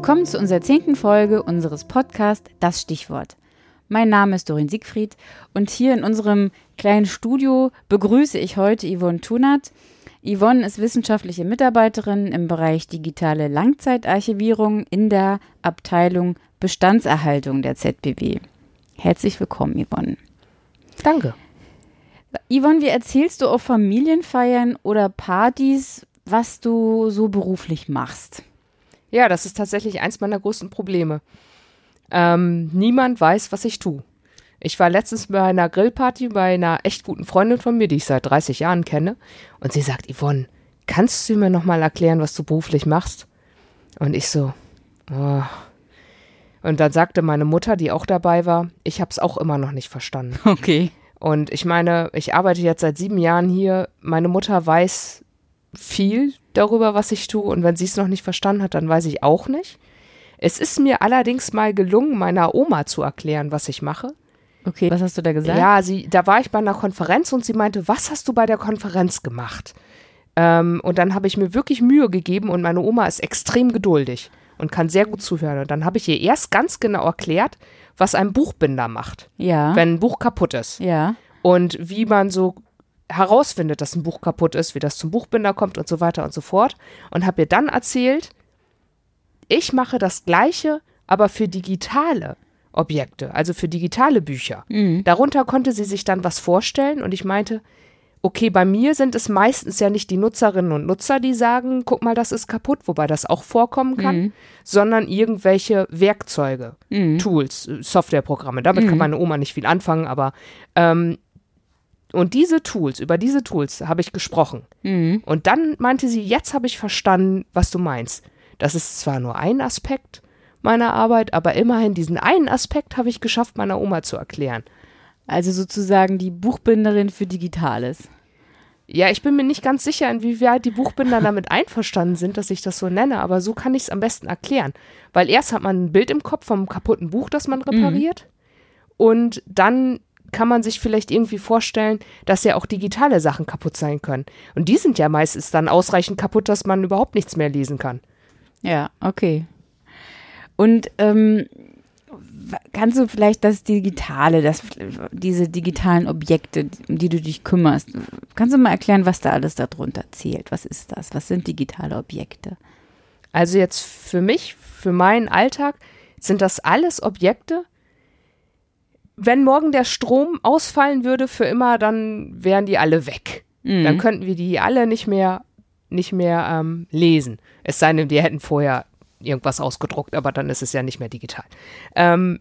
Willkommen zu unserer zehnten Folge unseres Podcasts Das Stichwort. Mein Name ist Dorin Siegfried und hier in unserem kleinen Studio begrüße ich heute Yvonne Tunert. Yvonne ist wissenschaftliche Mitarbeiterin im Bereich digitale Langzeitarchivierung in der Abteilung Bestandserhaltung der ZBW. Herzlich willkommen, Yvonne. Danke. Yvonne, wie erzählst du auf Familienfeiern oder Partys, was du so beruflich machst? Ja, das ist tatsächlich eins meiner größten Probleme. Ähm, niemand weiß, was ich tue. Ich war letztens bei einer Grillparty bei einer echt guten Freundin von mir, die ich seit 30 Jahren kenne. Und sie sagt, Yvonne, kannst du mir nochmal erklären, was du beruflich machst? Und ich so, oh. Und dann sagte meine Mutter, die auch dabei war, ich habe es auch immer noch nicht verstanden. Okay. Und ich meine, ich arbeite jetzt seit sieben Jahren hier. Meine Mutter weiß viel darüber, was ich tue. Und wenn sie es noch nicht verstanden hat, dann weiß ich auch nicht. Es ist mir allerdings mal gelungen, meiner Oma zu erklären, was ich mache. Okay, was hast du da gesagt? Ja, sie, da war ich bei einer Konferenz und sie meinte, was hast du bei der Konferenz gemacht? Ähm, und dann habe ich mir wirklich Mühe gegeben und meine Oma ist extrem geduldig und kann sehr gut zuhören. Und dann habe ich ihr erst ganz genau erklärt, was ein Buchbinder macht, Ja. wenn ein Buch kaputt ist. Ja. Und wie man so herausfindet, dass ein Buch kaputt ist, wie das zum Buchbinder kommt und so weiter und so fort. Und habe ihr dann erzählt, ich mache das Gleiche, aber für digitale Objekte, also für digitale Bücher. Mhm. Darunter konnte sie sich dann was vorstellen und ich meinte, okay, bei mir sind es meistens ja nicht die Nutzerinnen und Nutzer, die sagen, guck mal, das ist kaputt, wobei das auch vorkommen kann, Mhm. sondern irgendwelche Werkzeuge, Mhm. Tools, äh, Softwareprogramme. Damit kann Mhm. meine Oma nicht viel anfangen, aber ähm, und diese Tools, über diese Tools habe ich gesprochen. Mhm. Und dann meinte sie, jetzt habe ich verstanden, was du meinst. Das ist zwar nur ein Aspekt meiner Arbeit, aber immerhin diesen einen Aspekt habe ich geschafft, meiner Oma zu erklären. Also sozusagen die Buchbinderin für Digitales. Ja, ich bin mir nicht ganz sicher, inwieweit die Buchbinder damit einverstanden sind, dass ich das so nenne, aber so kann ich es am besten erklären. Weil erst hat man ein Bild im Kopf vom kaputten Buch, das man repariert. Und dann kann man sich vielleicht irgendwie vorstellen, dass ja auch digitale Sachen kaputt sein können. Und die sind ja meistens dann ausreichend kaputt, dass man überhaupt nichts mehr lesen kann. Ja, okay. Und ähm, kannst du vielleicht das Digitale, das, diese digitalen Objekte, um die du dich kümmerst, kannst du mal erklären, was da alles darunter zählt? Was ist das? Was sind digitale Objekte? Also jetzt für mich, für meinen Alltag, sind das alles Objekte. Wenn morgen der Strom ausfallen würde für immer, dann wären die alle weg. Mhm. Dann könnten wir die alle nicht mehr, nicht mehr ähm, lesen. Es sei denn, die hätten vorher irgendwas ausgedruckt, aber dann ist es ja nicht mehr digital. Ähm,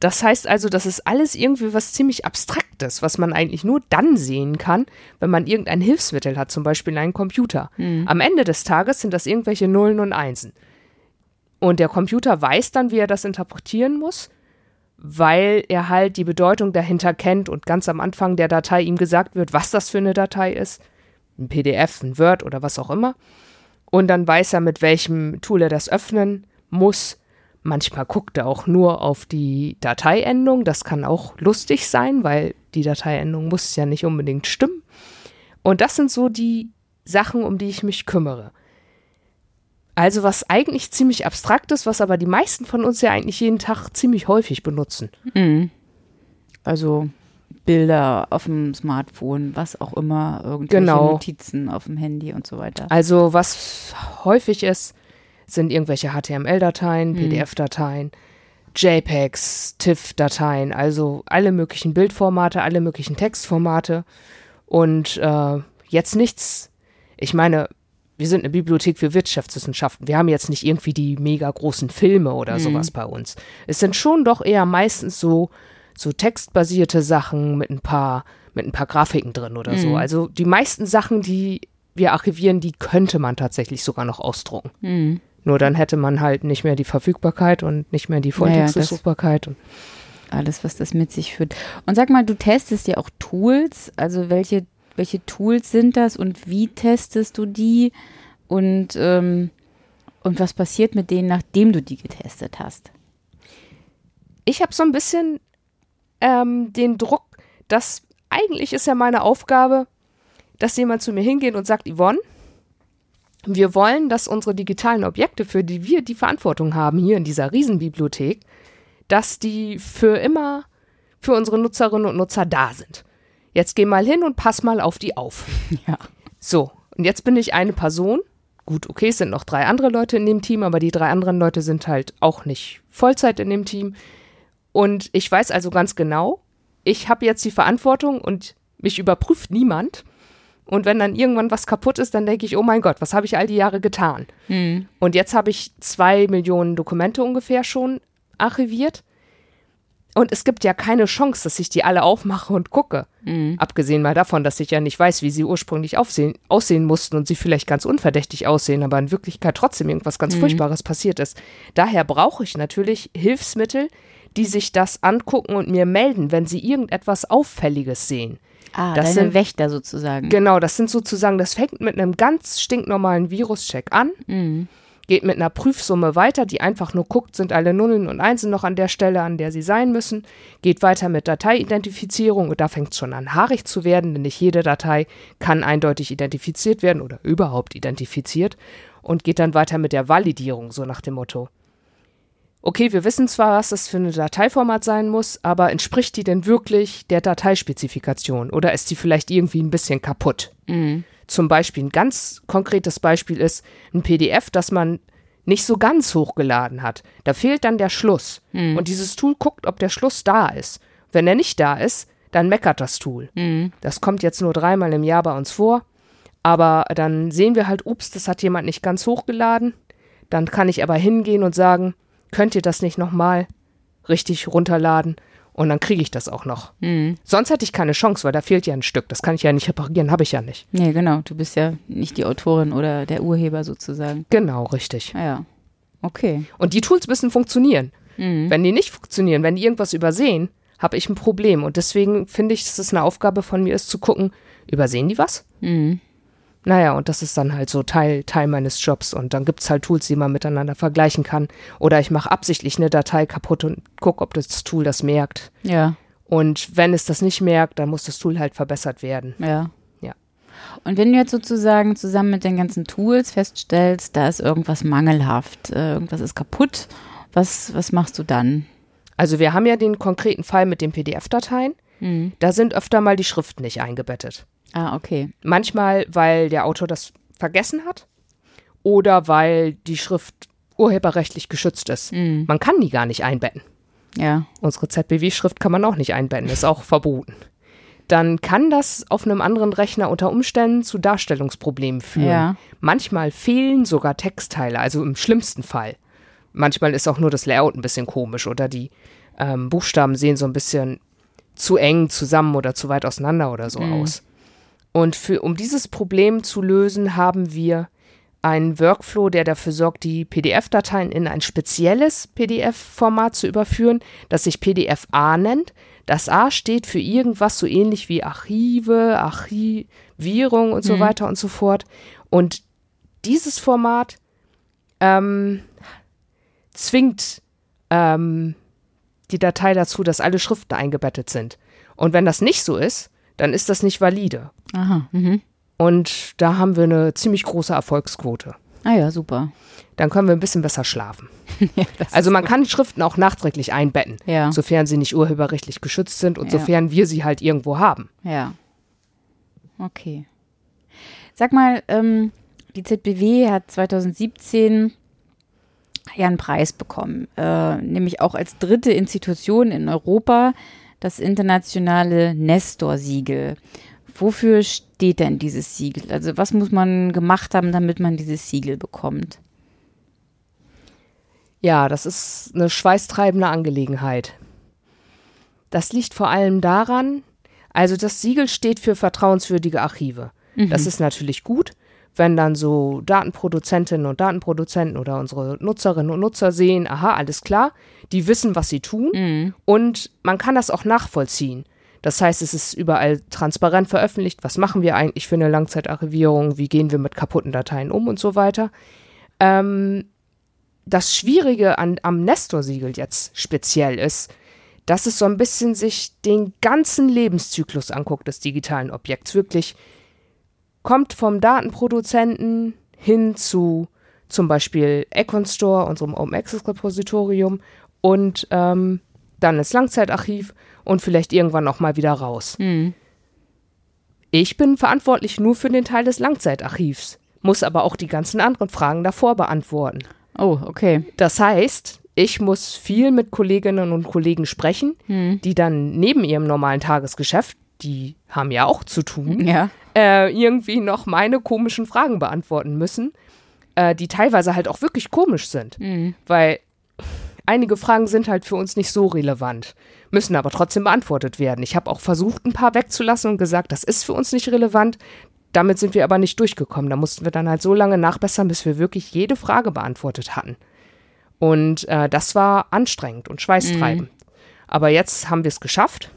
das heißt also, das ist alles irgendwie was ziemlich Abstraktes, was man eigentlich nur dann sehen kann, wenn man irgendein Hilfsmittel hat, zum Beispiel einen Computer. Am Ende des Tages sind das irgendwelche Nullen und Einsen. Und der Computer weiß dann, wie er das interpretieren muss, weil er halt die Bedeutung dahinter kennt und ganz am Anfang der Datei ihm gesagt wird, was das für eine Datei ist. Ein PDF, ein Word oder was auch immer. Und dann weiß er, mit welchem Tool er das öffnen muss. Manchmal guckt er auch nur auf die Dateiendung. Das kann auch lustig sein, weil die Dateiendung muss ja nicht unbedingt stimmen. Und das sind so die Sachen, um die ich mich kümmere. Also was eigentlich ziemlich abstrakt ist, was aber die meisten von uns ja eigentlich jeden Tag ziemlich häufig benutzen. Mhm. Also Bilder auf dem Smartphone, was auch immer, irgendwelche Genau. Notizen auf dem Handy und so weiter. Also was häufig ist, sind irgendwelche HTML-Dateien, PDF-Dateien, JPEGs, TIFF-Dateien, also alle möglichen Bildformate, alle möglichen Textformate und äh, jetzt nichts. Ich meine, wir sind eine Bibliothek für Wirtschaftswissenschaften. Wir haben jetzt nicht irgendwie die mega großen Filme oder sowas bei uns. Es sind schon doch eher meistens so so textbasierte Sachen mit ein paar mit ein paar Grafiken drin oder so. Also die meisten Sachen, die wir archivieren, die könnte man tatsächlich sogar noch ausdrucken. Mhm. Nur dann hätte man halt nicht mehr die Verfügbarkeit und nicht mehr die ja, das- Volltextdurchsuchbarkeit. und Alles, was das mit sich führt. Und sag mal, du testest ja auch Tools. Also welche, welche Tools sind das und wie testest du die? Und, ähm, und was passiert mit denen, nachdem du die getestet hast? ich habe so ein bisschen ähm, den Druck, dass eigentlich ist ja meine Aufgabe, dass jemand zu mir hingeht und sagt, Yvonne, wir wollen, dass unsere digitalen Objekte, für die wir die Verantwortung haben, hier in dieser Riesenbibliothek, dass die für immer für unsere Nutzerinnen und Nutzer da sind. Jetzt geh mal hin und pass mal auf die auf. Ja. So, und jetzt bin ich eine Person. Gut, okay, es sind noch drei andere Leute in dem Team, aber die drei anderen Leute sind halt auch nicht Vollzeit in dem Team. Und ich weiß also ganz genau, ich habe jetzt die Verantwortung und mich überprüft niemand. Und wenn dann irgendwann was kaputt ist, dann denke ich, oh mein Gott, was habe ich all die Jahre getan? Mhm. Und jetzt habe ich zwei Millionen Dokumente ungefähr schon archiviert. Und es gibt ja keine Chance, dass ich die alle aufmache und gucke. Mhm. Abgesehen mal davon, dass ich ja nicht weiß, wie sie ursprünglich aufsehen, aussehen mussten und sie vielleicht ganz unverdächtig aussehen, aber in Wirklichkeit trotzdem irgendwas ganz Furchtbares passiert ist. Daher brauche ich natürlich Hilfsmittel, die sich das angucken und mir melden, wenn sie irgendetwas Auffälliges sehen. Ah, Das sind- Wächter sozusagen. Genau, das sind sozusagen, das fängt mit einem ganz stinknormalen Viruscheck an, Mhm. Geht mit einer Prüfsumme weiter, die einfach nur guckt, sind alle Nullen und Einsen noch an der Stelle, an der sie sein müssen, geht weiter mit Dateiidentifizierung und da fängt es schon an, haarig zu werden, denn nicht jede Datei kann eindeutig identifiziert werden oder überhaupt identifiziert und geht dann weiter mit der Validierung, so nach dem Motto. Okay, wir wissen zwar, was das für ein Dateiformat sein muss, aber entspricht die denn wirklich der Dateispezifikation oder ist die vielleicht irgendwie ein bisschen kaputt? Mhm. Zum Beispiel ein ganz konkretes Beispiel ist ein PDF, das man nicht so ganz hochgeladen hat. Da fehlt dann der Schluss. Und dieses Tool guckt, ob der Schluss da ist. Wenn er nicht da ist, dann meckert das Tool. Mhm. Das kommt jetzt nur dreimal im Jahr bei uns vor. Aber dann sehen wir halt, ups, das hat jemand nicht ganz hochgeladen. Dann kann ich aber hingehen und sagen, könnt ihr das nicht nochmal richtig runterladen? Und dann kriege ich das auch noch. Mhm. Sonst hätte ich keine Chance, weil da fehlt ja ein Stück. Das kann ich ja nicht reparieren, habe ich ja nicht. Nee, genau. Du bist ja nicht die Autorin oder der Urheber sozusagen. Genau, richtig. Ah, ja. Okay. Und die Tools müssen funktionieren. Mhm. Wenn die nicht funktionieren, wenn die irgendwas übersehen, habe ich ein Problem. Und deswegen finde ich, dass es eine Aufgabe von mir ist, zu gucken, übersehen die was? Mhm. Naja, und das ist dann halt so Teil, Teil meines Jobs. Und dann gibt es halt Tools, die man miteinander vergleichen kann. Oder ich mache absichtlich eine Datei kaputt und gucke, ob das Tool das merkt. Ja. Und wenn es das nicht merkt, dann muss das Tool halt verbessert werden. Ja. Ja. Und wenn du jetzt sozusagen zusammen mit den ganzen Tools feststellst, da ist irgendwas mangelhaft, äh, irgendwas ist kaputt, was, was machst du dann? Also wir haben ja den konkreten Fall mit den PDF-Dateien. Mhm. Da sind öfter mal die Schriften nicht eingebettet. Ah, okay. Manchmal, weil der Autor das vergessen hat oder weil die Schrift urheberrechtlich geschützt ist. Mhm. Man kann die gar nicht einbetten. Ja. Unsere ZBW-Schrift kann man auch nicht einbetten, ist auch verboten. Dann kann das auf einem anderen Rechner unter Umständen zu Darstellungsproblemen führen. Ja. Manchmal fehlen sogar Textteile, also im schlimmsten Fall. Manchmal ist auch nur das Layout ein bisschen komisch oder die ähm, Buchstaben sehen so ein bisschen zu eng zusammen oder zu weit auseinander oder so aus. Und für, um dieses Problem zu lösen, haben wir einen Workflow, der dafür sorgt, die PDF-Dateien in ein spezielles PDF-Format zu überführen, das sich PDF-A nennt. Das A steht für irgendwas so ähnlich wie Archive, Archivierung und so Mhm. weiter und so fort. Und dieses Format ähm, zwingt ähm, die Datei dazu, dass alle Schriften eingebettet sind. Und wenn das nicht so ist, dann ist das nicht valide. Aha. Mhm. Und da haben wir eine ziemlich große Erfolgsquote. Ah ja, super. Dann können wir ein bisschen besser schlafen. ja, Also man kann Schriften auch nachträglich einbetten, Ja. sofern sie nicht urheberrechtlich geschützt sind und Ja. sofern wir sie halt irgendwo haben. Ja. Okay. Sag mal, ähm, die ZBW hat 2017 ja einen Preis bekommen, äh, nämlich auch als dritte Institution in Europa das internationale Nestor-Siegel. Wofür steht denn dieses Siegel? Also was muss man gemacht haben, damit man dieses Siegel bekommt? Ja, das ist eine schweißtreibende Angelegenheit. Das liegt vor allem daran, also das Siegel steht für vertrauenswürdige Archive. Das ist natürlich gut, wenn dann so Datenproduzentinnen und Datenproduzenten oder unsere Nutzerinnen und Nutzer sehen, aha, alles klar, die wissen, was sie tun Mhm. und man kann das auch nachvollziehen. Das heißt, es ist überall transparent veröffentlicht, was machen wir eigentlich für eine Langzeitarchivierung, wie gehen wir mit kaputten Dateien um und so weiter. Ähm, das Schwierige an, am Nestor-Siegel jetzt speziell ist, dass es so ein bisschen sich den ganzen Lebenszyklus anguckt des digitalen Objekts. Wirklich kommt vom Datenproduzenten hin zu zum Beispiel Econ Store, unserem Open Access Repositorium und ähm, dann ins Langzeitarchiv und vielleicht irgendwann auch mal wieder raus. Hm. Ich bin verantwortlich nur für den Teil des Langzeitarchivs, muss aber auch die ganzen anderen Fragen davor beantworten. Oh, okay. Das heißt, ich muss viel mit Kolleginnen und Kollegen sprechen, Hm. die dann neben ihrem normalen Tagesgeschäft, die haben ja auch zu tun, Ja. äh, irgendwie noch meine komischen Fragen beantworten müssen, äh, die teilweise halt auch wirklich komisch sind. Hm. Weil einige Fragen sind halt für uns nicht so relevant, müssen aber trotzdem beantwortet werden. Ich habe auch versucht, ein paar wegzulassen und gesagt, das ist für uns nicht relevant. Damit sind wir aber nicht durchgekommen. Da mussten wir dann halt so lange nachbessern, bis wir wirklich jede Frage beantwortet hatten. Und äh, das war anstrengend und schweißtreibend. Aber jetzt haben wir es geschafft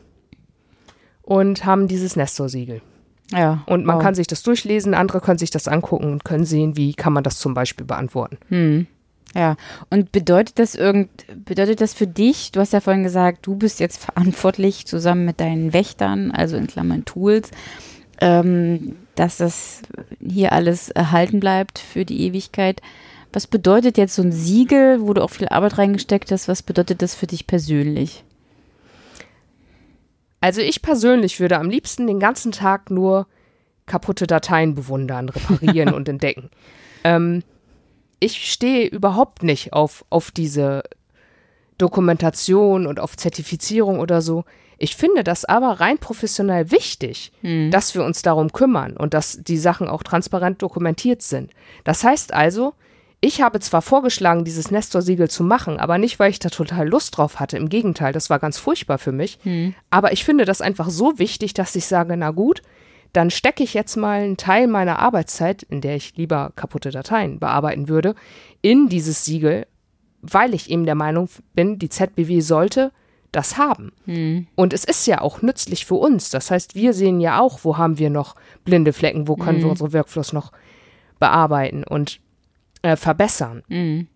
und haben dieses Nestor-Siegel. Ja. Und man wow. kann sich das durchlesen, andere können sich das angucken und können sehen, wie kann man das zum Beispiel beantworten. Hm. Ja, und bedeutet das irgend, bedeutet das für dich, du hast ja vorhin gesagt, du bist jetzt verantwortlich zusammen mit deinen Wächtern, also in Klammern Tools, ähm, dass das hier alles erhalten bleibt für die Ewigkeit. Was bedeutet jetzt so ein Siegel, wo du auch viel Arbeit reingesteckt hast, was bedeutet das für dich persönlich? Also ich persönlich würde am liebsten den ganzen Tag nur kaputte Dateien bewundern, reparieren und entdecken. Ähm, ich stehe überhaupt nicht auf, auf diese Dokumentation und auf Zertifizierung oder so. Ich finde das aber rein professionell wichtig, dass wir uns darum kümmern und dass die Sachen auch transparent dokumentiert sind. Das heißt also, ich habe zwar vorgeschlagen, dieses Nestor-Siegel zu machen, aber nicht, weil ich da total Lust drauf hatte. Im Gegenteil, das war ganz furchtbar für mich. Aber ich finde das einfach so wichtig, dass ich sage, na gut, dann stecke ich jetzt mal einen Teil meiner Arbeitszeit, in der ich lieber kaputte Dateien bearbeiten würde, in dieses Siegel, weil ich eben der Meinung bin, die ZBW sollte das haben. Und es ist ja auch nützlich für uns. Das heißt, wir sehen ja auch, wo haben wir noch blinde Flecken, wo können wir unsere Workflows noch bearbeiten und äh, verbessern. Mhm.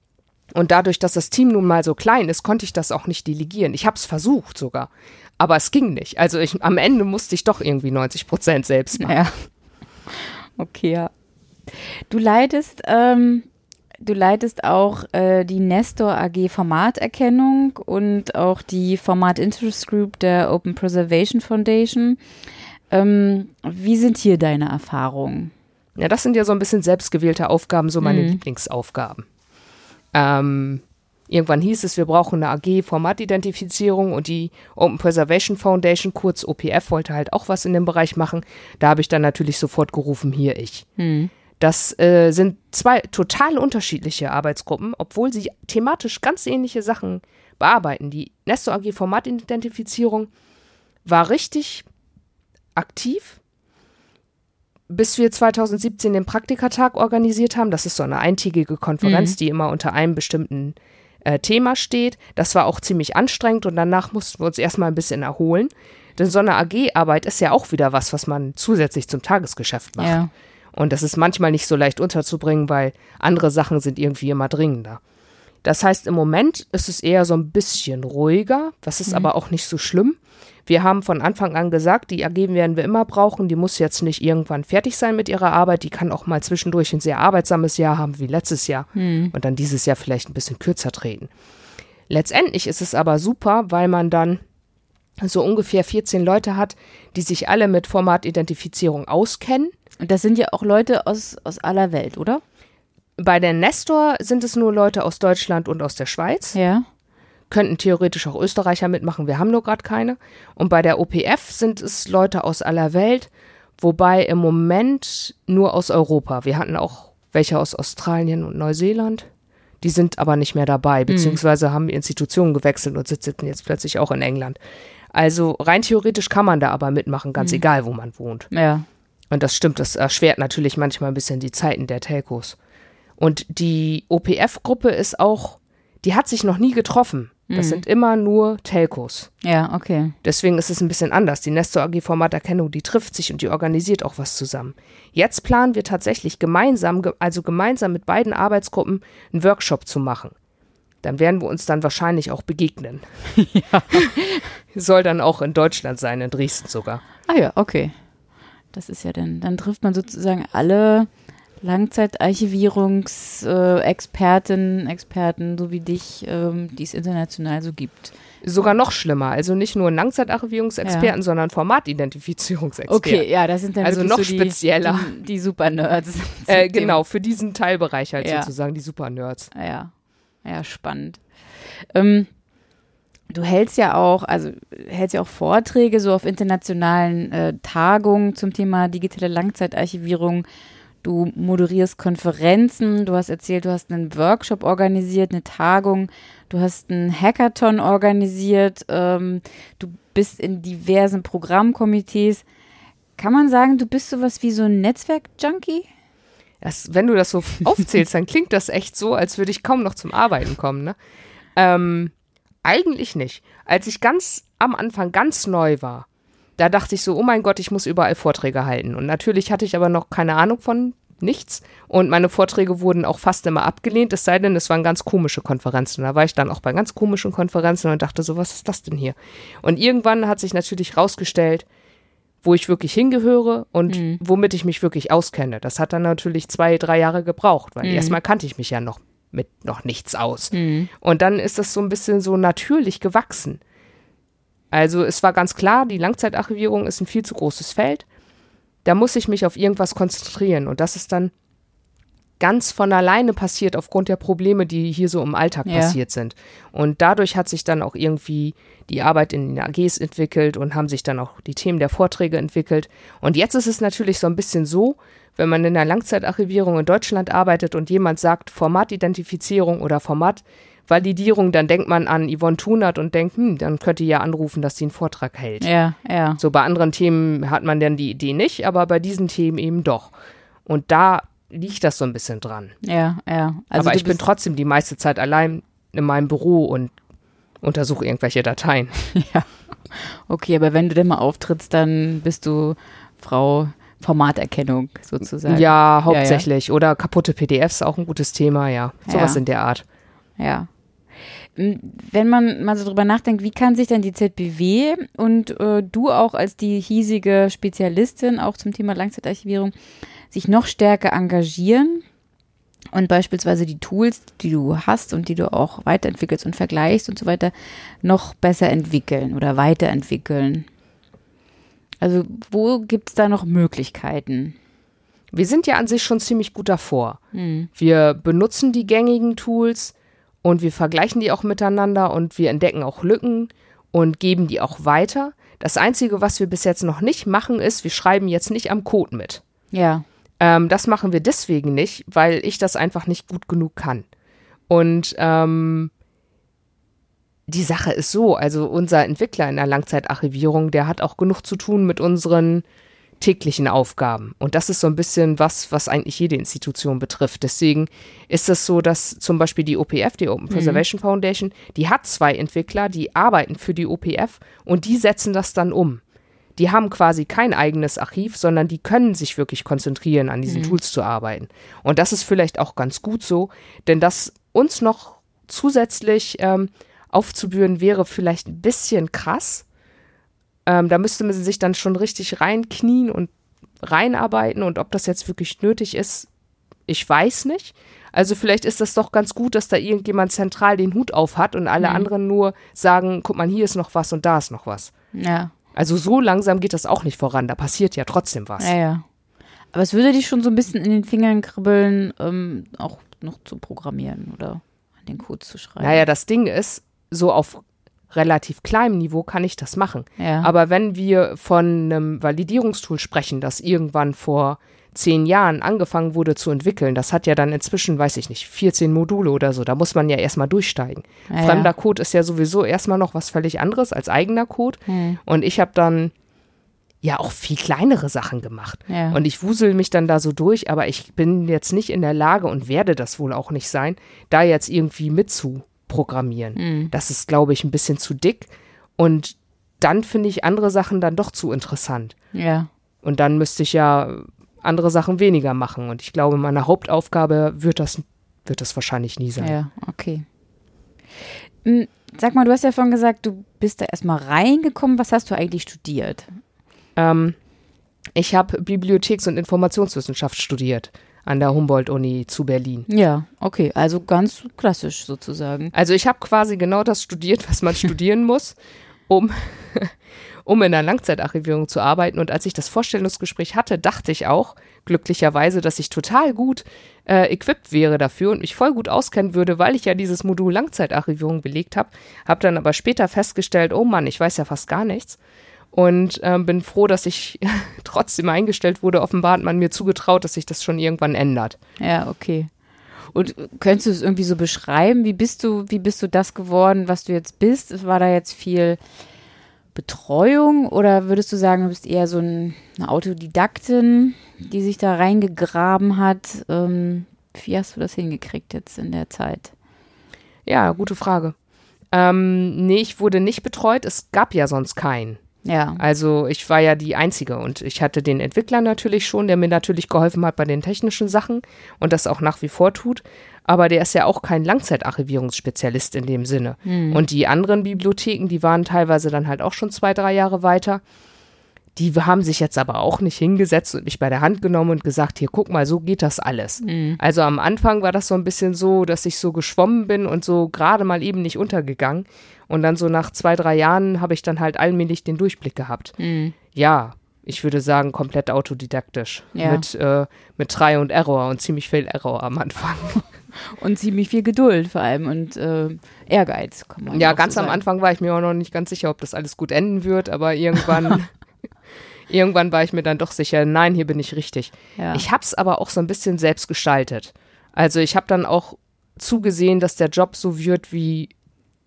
Und dadurch, dass das Team nun mal so klein ist, konnte ich das auch nicht delegieren. Ich habe es versucht sogar, aber es ging nicht. Also ich, am Ende musste ich doch irgendwie 90 Prozent selbst machen. Ja. Okay, ja. Du leitest, ähm, du leitest auch äh, die Nestor AG Formaterkennung und auch die Format Interest Group der Open Preservation Foundation. Ähm, wie sind hier deine Erfahrungen? Ja, das sind ja so ein bisschen selbstgewählte Aufgaben, so meine Mhm. Lieblingsaufgaben. Ähm, irgendwann hieß es, wir brauchen eine AG Formatidentifizierung und die Open Preservation Foundation, kurz OPF, wollte halt auch was in dem Bereich machen. Da habe ich dann natürlich sofort gerufen, hier ich. Hm. Das äh, sind zwei total unterschiedliche Arbeitsgruppen, obwohl sie thematisch ganz ähnliche Sachen bearbeiten. Die Nestor AG Formatidentifizierung war richtig aktiv, bis wir 2017 den Praktikatag organisiert haben. Das ist so eine eintägige Konferenz, die immer unter einem bestimmten äh, Thema steht. Das war auch ziemlich anstrengend und danach mussten wir uns erstmal ein bisschen erholen. Denn so eine AG-Arbeit ist ja auch wieder was, was man zusätzlich zum Tagesgeschäft macht. Ja. Und das ist manchmal nicht so leicht unterzubringen, weil andere Sachen sind irgendwie immer dringender. Das heißt, im Moment ist es eher so ein bisschen ruhiger, was ist aber auch nicht so schlimm. Wir haben von Anfang an gesagt, die AG werden wir immer brauchen. Die muss jetzt nicht irgendwann fertig sein mit ihrer Arbeit. Die kann auch mal zwischendurch ein sehr arbeitsames Jahr haben, wie letztes Jahr. Und dann dieses Jahr vielleicht ein bisschen kürzer treten. Letztendlich ist es aber super, weil man dann so ungefähr 14 Leute hat, die sich alle mit Formatidentifizierung auskennen. Und das sind ja auch Leute aus, aus aller Welt, oder? Bei der Nestor sind es nur Leute aus Deutschland und aus der Schweiz. Ja. Könnten theoretisch auch Österreicher mitmachen, wir haben nur gerade keine. Und bei der OPF sind es Leute aus aller Welt, wobei im Moment nur aus Europa. Wir hatten auch welche aus Australien und Neuseeland. Die sind aber nicht mehr dabei, beziehungsweise haben Institutionen gewechselt und sitzen jetzt plötzlich auch in England. Also rein theoretisch kann man da aber mitmachen, ganz egal, wo man wohnt. Ja. Und das stimmt, das erschwert natürlich manchmal ein bisschen die Zeiten der Telcos. Und die OPF-Gruppe ist auch, die hat sich noch nie getroffen. Das sind immer nur Telcos. Ja, okay. Deswegen ist es ein bisschen anders. Die Nestor AG Formaterkennung, die trifft sich und die organisiert auch was zusammen. Jetzt planen wir tatsächlich gemeinsam, ge- also gemeinsam mit beiden Arbeitsgruppen, einen Workshop zu machen. Dann werden wir uns dann wahrscheinlich auch begegnen. Soll dann auch in Deutschland sein, in Dresden sogar. Ah ja, okay. Das ist ja dann, dann trifft man sozusagen alle Langzeitarchivierungsexpertinnen, Experten, so wie dich, ähm, die es international so gibt. Sogar noch schlimmer. Also nicht nur Langzeitarchivierungsexperten, ja. sondern Formatidentifizierungsexperten. Okay, ja, das sind dann also noch so spezieller. Die, die Super-Nerds. Äh, genau, für diesen Teilbereich halt ja. sozusagen, die Super-Nerds. Ja, ja, spannend. Ähm, du hältst ja auch, also hältst ja auch Vorträge so auf internationalen äh, Tagungen zum Thema digitale Langzeitarchivierung. Du moderierst Konferenzen, du hast erzählt, du hast einen Workshop organisiert, eine Tagung, du hast einen Hackathon organisiert, ähm, du bist in diversen Programmkomitees. Kann man sagen, du bist sowas wie so ein Netzwerk-Junkie? wenn du das so aufzählst, dann klingt das echt so, als würde ich kaum noch zum Arbeiten kommen. Ne? Ähm, eigentlich nicht. Als ich ganz am Anfang ganz neu war, da dachte ich so, oh mein Gott, ich muss überall Vorträge halten. Und natürlich hatte ich aber noch keine Ahnung von nichts. Und meine Vorträge wurden auch fast immer abgelehnt, es sei denn, es waren ganz komische Konferenzen. Da war ich dann auch bei ganz komischen Konferenzen und dachte so, was ist das denn hier? Und irgendwann hat sich natürlich rausgestellt, wo ich wirklich hingehöre und mhm. womit ich mich wirklich auskenne. Das hat dann natürlich zwei, drei Jahre gebraucht, weil mhm. erstmal kannte ich mich ja noch mit noch nichts aus. Mhm. Und dann ist das so ein bisschen so natürlich gewachsen. Also es war ganz klar, die Langzeitarchivierung ist ein viel zu großes Feld. Da muss ich mich auf irgendwas konzentrieren. Und das ist dann ganz von alleine passiert aufgrund der Probleme, die hier so im Alltag ja. passiert sind. Und dadurch hat sich dann auch irgendwie die Arbeit in den AGs entwickelt und haben sich dann auch die Themen der Vorträge entwickelt. Und jetzt ist es natürlich so ein bisschen so, wenn man in der Langzeitarchivierung in Deutschland arbeitet und jemand sagt Formatidentifizierung oder Formatvalidierung, dann denkt man an Yvonne Thunert und denkt, hm, dann könnte ja anrufen, dass sie einen Vortrag hält. Ja, ja. So bei anderen Themen hat man dann die Idee nicht, aber bei diesen Themen eben doch. Und da liegt das so ein bisschen dran. Ja, ja. Also aber ich bin trotzdem die meiste Zeit allein in meinem Büro und untersuche irgendwelche Dateien. ja. Okay, aber wenn du denn mal auftrittst, dann bist du Frau Formaterkennung sozusagen. Ja, hauptsächlich. Ja, ja. Oder kaputte PDFs, auch ein gutes Thema, ja. Sowas ja. in der Art. Ja. Wenn man mal so drüber nachdenkt, wie kann sich denn die ZBW und äh, du auch als die hiesige Spezialistin auch zum Thema Langzeitarchivierung sich noch stärker engagieren und beispielsweise die Tools, die du hast und die du auch weiterentwickelst und vergleichst und so weiter, noch besser entwickeln oder weiterentwickeln? Also wo gibt es da noch Möglichkeiten? Wir sind ja an sich schon ziemlich gut davor. Hm. Wir benutzen die gängigen Tools und wir vergleichen die auch miteinander und wir entdecken auch Lücken und geben die auch weiter. Das Einzige, was wir bis jetzt noch nicht machen, ist, wir schreiben jetzt nicht am Code mit. Ja. Ähm, das machen wir deswegen nicht, weil ich das einfach nicht gut genug kann. Und ähm, die Sache ist so, also unser Entwickler in der Langzeitarchivierung, der hat auch genug zu tun mit unseren täglichen Aufgaben. Und das ist so ein bisschen was, was eigentlich jede Institution betrifft. Deswegen ist es so, dass zum Beispiel die OPF, die Open mhm. Preservation. Foundation, die hat zwei Entwickler, die arbeiten für die OPF und die setzen das dann um. Die haben quasi kein eigenes Archiv, sondern die können sich wirklich konzentrieren, an diesen mhm. Tools zu arbeiten. Und das ist vielleicht auch ganz gut so, denn das uns noch zusätzlich ähm, aufzubühren wäre vielleicht ein bisschen krass. Ähm, da müsste man sich dann schon richtig reinknien und reinarbeiten und ob das jetzt wirklich nötig ist, ich weiß nicht. Also vielleicht ist das doch ganz gut, dass da irgendjemand zentral den Hut auf hat und alle mhm. anderen nur sagen, guck mal, hier ist noch was und da ist noch was. Ja. Also so langsam geht das auch nicht voran. Da passiert ja trotzdem was. Ja, ja. Aber es würde dich schon so ein bisschen in den Fingern kribbeln, ähm, auch noch zu programmieren oder an den Code zu schreiben. Naja, das Ding ist, so auf relativ kleinem Niveau kann ich das machen. Ja. Aber wenn wir von einem Validierungstool sprechen, das irgendwann vor zehn Jahren angefangen wurde zu entwickeln, das hat ja dann inzwischen, weiß ich nicht, 14 Module oder so, da muss man ja erstmal durchsteigen. Ja, Fremder ja. Code ist ja sowieso erstmal noch was völlig anderes als eigener Code. Mhm. Und ich habe dann ja auch viel kleinere Sachen gemacht. Ja. Und ich wusel mich dann da so durch, aber ich bin jetzt nicht in der Lage und werde das wohl auch nicht sein, da jetzt irgendwie mitzu programmieren. Mhm. Das ist, glaube ich, ein bisschen zu dick. Und dann finde ich andere Sachen dann doch zu interessant. Ja. Und dann müsste ich ja andere Sachen weniger machen. Und ich glaube, meine Hauptaufgabe wird das, wird das wahrscheinlich nie sein. Ja, okay. Hm, sag mal, du hast ja vorhin gesagt, du bist da erstmal reingekommen. Was hast du eigentlich studiert? Ähm, ich habe Bibliotheks- und Informationswissenschaft studiert an der Humboldt-Uni zu Berlin. Ja, okay, also ganz klassisch sozusagen. Also ich habe quasi genau das studiert, was man studieren muss, um, um in der Langzeitarchivierung zu arbeiten. Und als ich das Vorstellungsgespräch hatte, dachte ich auch glücklicherweise, dass ich total gut äh, equipped wäre dafür und mich voll gut auskennen würde, weil ich ja dieses Modul Langzeitarchivierung belegt habe. Habe dann aber später festgestellt, oh Mann, ich weiß ja fast gar nichts und ähm, bin froh, dass ich trotzdem eingestellt wurde. Offenbar hat man mir zugetraut, dass sich das schon irgendwann ändert. Ja, okay. Und könntest du es irgendwie so beschreiben? Wie bist du, wie bist du das geworden, was du jetzt bist? War da jetzt viel Betreuung oder würdest du sagen, du bist eher so ein, eine Autodidaktin, die sich da reingegraben hat? Ähm, wie hast du das hingekriegt jetzt in der Zeit? Ja, gute Frage. Ähm, nee, ich wurde nicht betreut. Es gab ja sonst keinen. Ja. Also ich war ja die Einzige und ich hatte den Entwickler natürlich schon, der mir natürlich geholfen hat bei den technischen Sachen und das auch nach wie vor tut. Aber der ist ja auch kein Langzeitarchivierungsspezialist in dem Sinne. Mhm. Und die anderen Bibliotheken, die waren teilweise dann halt auch schon zwei, drei Jahre weiter. Die haben sich jetzt aber auch nicht hingesetzt und mich bei der Hand genommen und gesagt, hier guck mal, so geht das alles. Mhm. Also am Anfang war das so ein bisschen so, dass ich so geschwommen bin und so gerade mal eben nicht untergegangen. Und dann so nach zwei, drei Jahren habe ich dann halt allmählich den Durchblick gehabt. Mhm. Ja, ich würde sagen, komplett autodidaktisch. Ja. Mit, äh, mit Try und Error und ziemlich viel Error am Anfang. Und ziemlich viel Geduld vor allem und äh, Ehrgeiz. ja, ganz so am Anfang war ich mir auch noch nicht ganz sicher, ob das alles gut enden wird, aber irgendwann, irgendwann war ich mir dann doch sicher, nein, hier bin ich richtig. Ja. Ich habe es aber auch so ein bisschen selbst gestaltet. Also ich habe dann auch zugesehen, dass der Job so wird, wie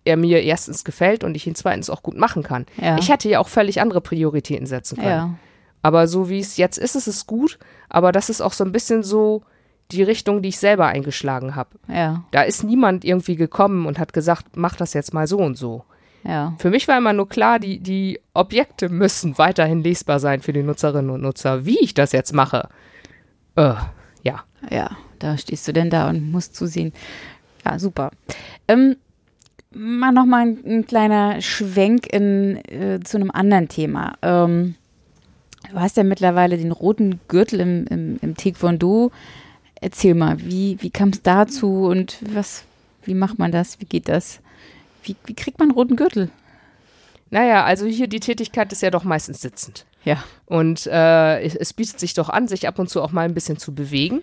er mir erstens gefällt und ich ihn zweitens auch gut machen kann. Ja. Ich hätte ja auch völlig andere Prioritäten setzen können. Ja. Aber so wie es jetzt ist, ist es gut. Aber das ist auch so ein bisschen so die Richtung, die ich selber eingeschlagen habe. Ja. Da ist niemand irgendwie gekommen und hat gesagt, mach das jetzt mal so und so. Ja. Für mich war immer nur klar, die, die Objekte müssen weiterhin lesbar sein für die Nutzerinnen und Nutzer. Wie ich das jetzt mache, äh, ja. Ja, da stehst du denn da und musst zusehen. Ja, super. Ähm, mal nochmal ein, ein kleiner Schwenk in, äh, zu einem anderen Thema. Ähm, du hast ja mittlerweile den roten Gürtel im, im, im Taekwondo. Erzähl mal, wie, wie kam es dazu und was, wie macht man das? Wie geht das? Wie, wie kriegt man einen roten Gürtel? Naja, also hier die Tätigkeit ist ja doch meistens sitzend. Ja. Und äh, es, es, bietet sich doch an, sich ab und zu auch mal ein bisschen zu bewegen.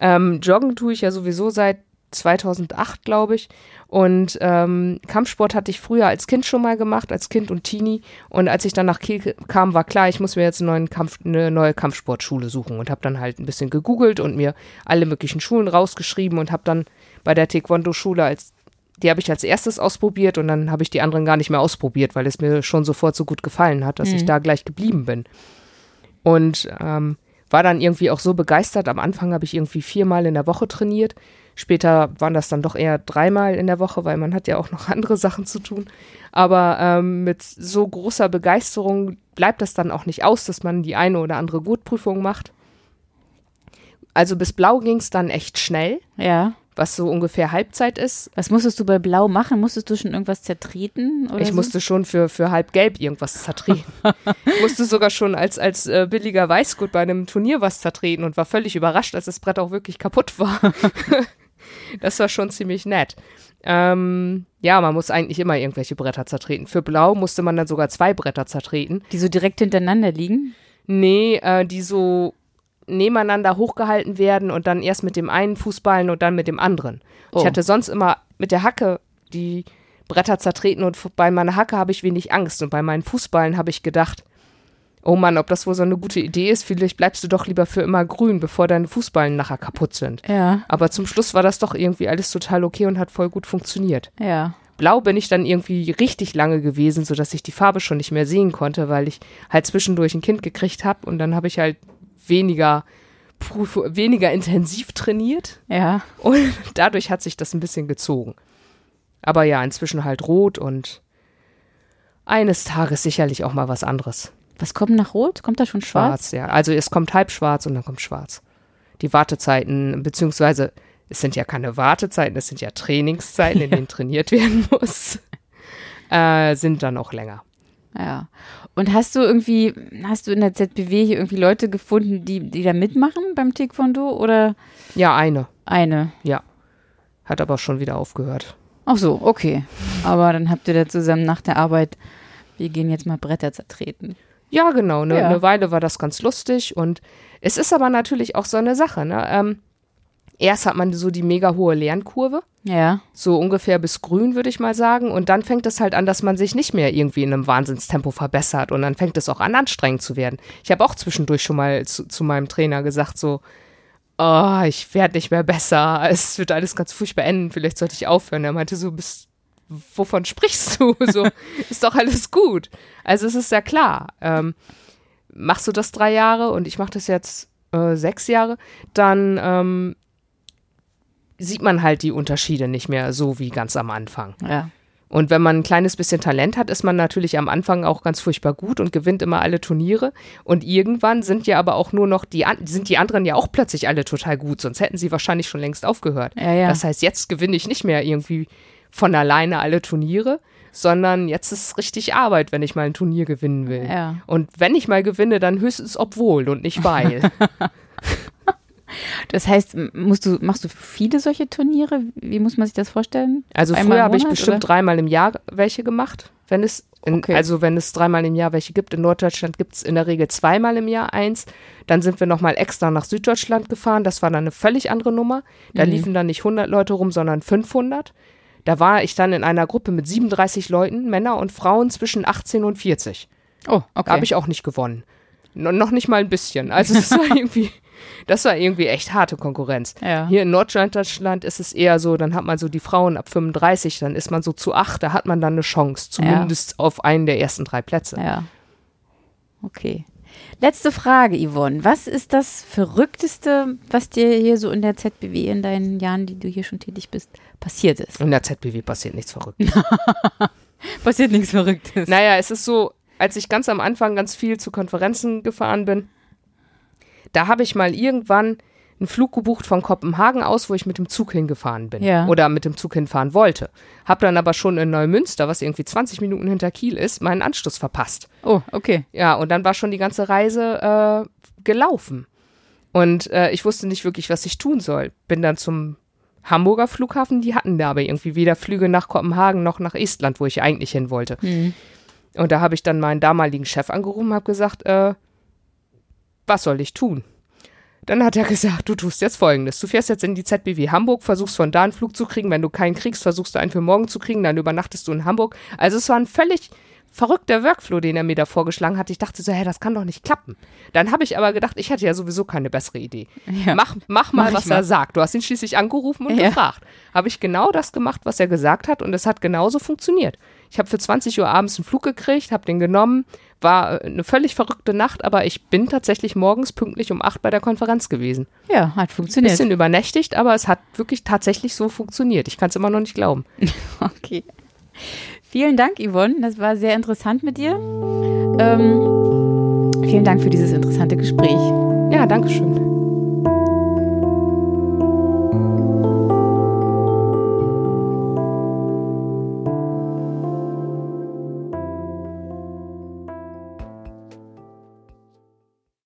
Ähm, joggen tue ich ja sowieso seit 2008, glaube ich. Und ähm, Kampfsport hatte ich früher als Kind schon mal gemacht, als Kind und Teenie. Und als ich dann nach Kiel kam, war klar, ich muss mir jetzt Kampf, eine neue Kampfsportschule suchen und habe dann halt ein bisschen gegoogelt und mir alle möglichen Schulen rausgeschrieben und habe dann bei der Taekwondo-Schule als die habe ich als erstes ausprobiert und dann habe ich die anderen gar nicht mehr ausprobiert, weil es mir schon sofort so gut gefallen hat, dass mhm. ich da gleich geblieben bin. Und ähm, war dann irgendwie auch so begeistert. Am Anfang habe ich irgendwie viermal in der Woche trainiert Später waren das dann doch eher dreimal in der Woche, weil man hat ja auch noch andere Sachen zu tun. Aber ähm, mit so großer Begeisterung bleibt das dann auch nicht aus, dass man die eine oder andere Gutprüfung macht. Also bis Blau ging es dann echt schnell. Ja. Was so ungefähr Halbzeit ist. Was musstest du bei Blau machen? Musstest du schon irgendwas zertreten? ich so? musste schon für, für Halbgelb irgendwas zertreten. ich musste sogar schon als, als äh, billiger Weißgut bei einem Turnier was zertreten und war völlig überrascht, als das Brett auch wirklich kaputt war. Das war schon ziemlich nett. Ähm, ja, man muss eigentlich immer irgendwelche Bretter zertreten. Für Blau musste man dann sogar zwei Bretter zertreten. Die so direkt hintereinander liegen? Nee, äh, die so nebeneinander hochgehalten werden und dann erst mit dem einen Fußballen und dann mit dem anderen. Oh. Ich hatte sonst immer mit der Hacke die Bretter zertreten und bei meiner Hacke habe ich wenig Angst und bei meinen Fußballen habe ich gedacht, oh Mann, ob das wohl so eine gute Idee ist, vielleicht bleibst du doch lieber für immer grün, bevor deine Fußballen nachher kaputt sind. Ja. Aber zum Schluss war das doch irgendwie alles total okay und hat voll gut funktioniert. Ja. Blau bin ich dann irgendwie richtig lange gewesen, sodass ich die Farbe schon nicht mehr sehen konnte, weil ich halt zwischendurch ein Kind gekriegt habe und dann habe ich halt weniger weniger intensiv trainiert. Ja. Und dadurch hat sich das ein bisschen gezogen. Aber ja, inzwischen halt rot und eines Tages sicherlich auch mal was anderes. Was kommt nach Rot? Kommt da schon schwarz? Schwarz, ja. Also es kommt halb schwarz und dann kommt schwarz. Die Wartezeiten, beziehungsweise es sind ja keine Wartezeiten, es sind ja Trainingszeiten, in denen trainiert werden muss, äh, sind dann auch länger. Ja. Und hast du irgendwie, hast du in der ZBW hier irgendwie Leute gefunden, die, die da mitmachen beim Taekwondo oder Ja, eine. eine? Ja. Hat aber schon wieder aufgehört. Ach so, okay. Aber dann habt ihr da zusammen nach der Arbeit, wir gehen jetzt mal Bretter zertreten. Ja, genau. Eine Ja. ne Weile war das ganz lustig und es ist aber natürlich auch so eine Sache. Ne? Ähm, erst hat man so die mega hohe Lernkurve, Ja. so ungefähr bis grün, würde ich mal sagen. Und dann fängt es halt an, dass man sich nicht mehr irgendwie in einem Wahnsinnstempo verbessert und dann fängt es auch an, anstrengend zu werden. Ich habe auch zwischendurch schon mal zu, zu meinem Trainer gesagt, so, oh, ich werde nicht mehr besser, es wird alles ganz furchtbar enden, vielleicht sollte ich aufhören. Er meinte so, bist, wovon sprichst du? So, ist doch alles gut. Also es ist ja klar, ähm, machst du das drei Jahre und ich mache das jetzt äh, sechs Jahre, dann ähm, sieht man halt die Unterschiede nicht mehr so wie ganz am Anfang. Ja. Und wenn man ein kleines bisschen Talent hat, ist man natürlich am Anfang auch ganz furchtbar gut und gewinnt immer alle Turniere. Und irgendwann sind ja aber auch nur noch die, sind die anderen ja auch plötzlich alle total gut, sonst hätten sie wahrscheinlich schon längst aufgehört. Ja, ja. Das heißt, jetzt gewinne ich nicht mehr irgendwie von alleine alle Turniere, sondern jetzt ist es richtig Arbeit, wenn ich mal ein Turnier gewinnen will. Ja. Und wenn ich mal gewinne, dann höchstens obwohl und nicht weil. Das heißt, musst du, machst du viele solche Turniere? Wie muss man sich das vorstellen? Also Einmal früher habe ich bestimmt oder? dreimal im Jahr welche gemacht, wenn es in, Okay. also wenn es dreimal im Jahr welche gibt. In Norddeutschland gibt es in der Regel zweimal im Jahr eins. Dann sind wir nochmal extra nach Süddeutschland gefahren. Das war dann eine völlig andere Nummer. Da Mhm. liefen dann nicht 100 Leute rum, sondern 500. Da war ich dann in einer Gruppe mit 37 Leuten, Männer und Frauen zwischen 18 und 40. Oh, okay. Da habe ich auch nicht gewonnen. No, noch nicht mal ein bisschen. Also das war irgendwie, das war irgendwie echt harte Konkurrenz. Ja. Hier in Norddeutschland ist es eher so, dann hat man so die Frauen ab 35, dann ist man so zu acht, da hat man dann eine Chance, zumindest auf einen der ersten drei Plätze. Ja. Okay. Letzte Frage, Yvonne. Was ist das Verrückteste, was dir hier so in der ZBW in deinen Jahren, die du hier schon tätig bist, passiert ist? In der ZBW passiert nichts Verrücktes. Passiert nichts Verrücktes. naja, es ist so, als ich ganz am Anfang ganz viel zu Konferenzen gefahren bin, da habe ich mal irgendwann einen Flug gebucht von Kopenhagen aus, wo ich mit dem Zug hingefahren bin. Ja. Oder mit dem Zug hinfahren wollte. Hab dann aber schon in Neumünster, was irgendwie 20 Minuten hinter Kiel ist, meinen Anschluss verpasst. Oh, okay. Ja, und dann war schon die ganze Reise äh, gelaufen. Und äh, ich wusste nicht wirklich, was ich tun soll. Bin dann zum Hamburger Flughafen, die hatten da aber irgendwie weder Flüge nach Kopenhagen noch nach Estland, wo ich eigentlich hin wollte. Und da habe ich dann meinen damaligen Chef angerufen und habe gesagt, äh, was soll ich tun? Dann hat er gesagt, du tust jetzt folgendes. Du fährst jetzt in die ZBW Hamburg, versuchst von da einen Flug zu kriegen. Wenn du keinen kriegst, versuchst du einen für morgen zu kriegen, dann übernachtest du in Hamburg. Also es war ein völlig verrückter Workflow, den er mir da vorgeschlagen hat. Ich dachte so, hä, das kann doch nicht klappen. Dann habe ich aber gedacht, ich hatte ja sowieso keine bessere Idee. Ja. Mach, mach mal, Mach was mal. er sagt. Du hast ihn schließlich angerufen und Ja. gefragt. Habe ich genau das gemacht, was er gesagt hat und es hat genauso funktioniert. Ich habe für 20 Uhr abends einen Flug gekriegt, habe den genommen, war äh, eine völlig verrückte Nacht, aber ich bin tatsächlich morgens pünktlich um 8 bei der Konferenz gewesen. Ja, hat funktioniert. Bisschen übernächtigt, aber es hat wirklich tatsächlich so funktioniert. Ich kann es immer noch nicht glauben. Okay. Vielen Dank, Yvonne. Das war sehr interessant mit dir. Ähm, vielen Dank für dieses interessante Gespräch. Ja, danke schön.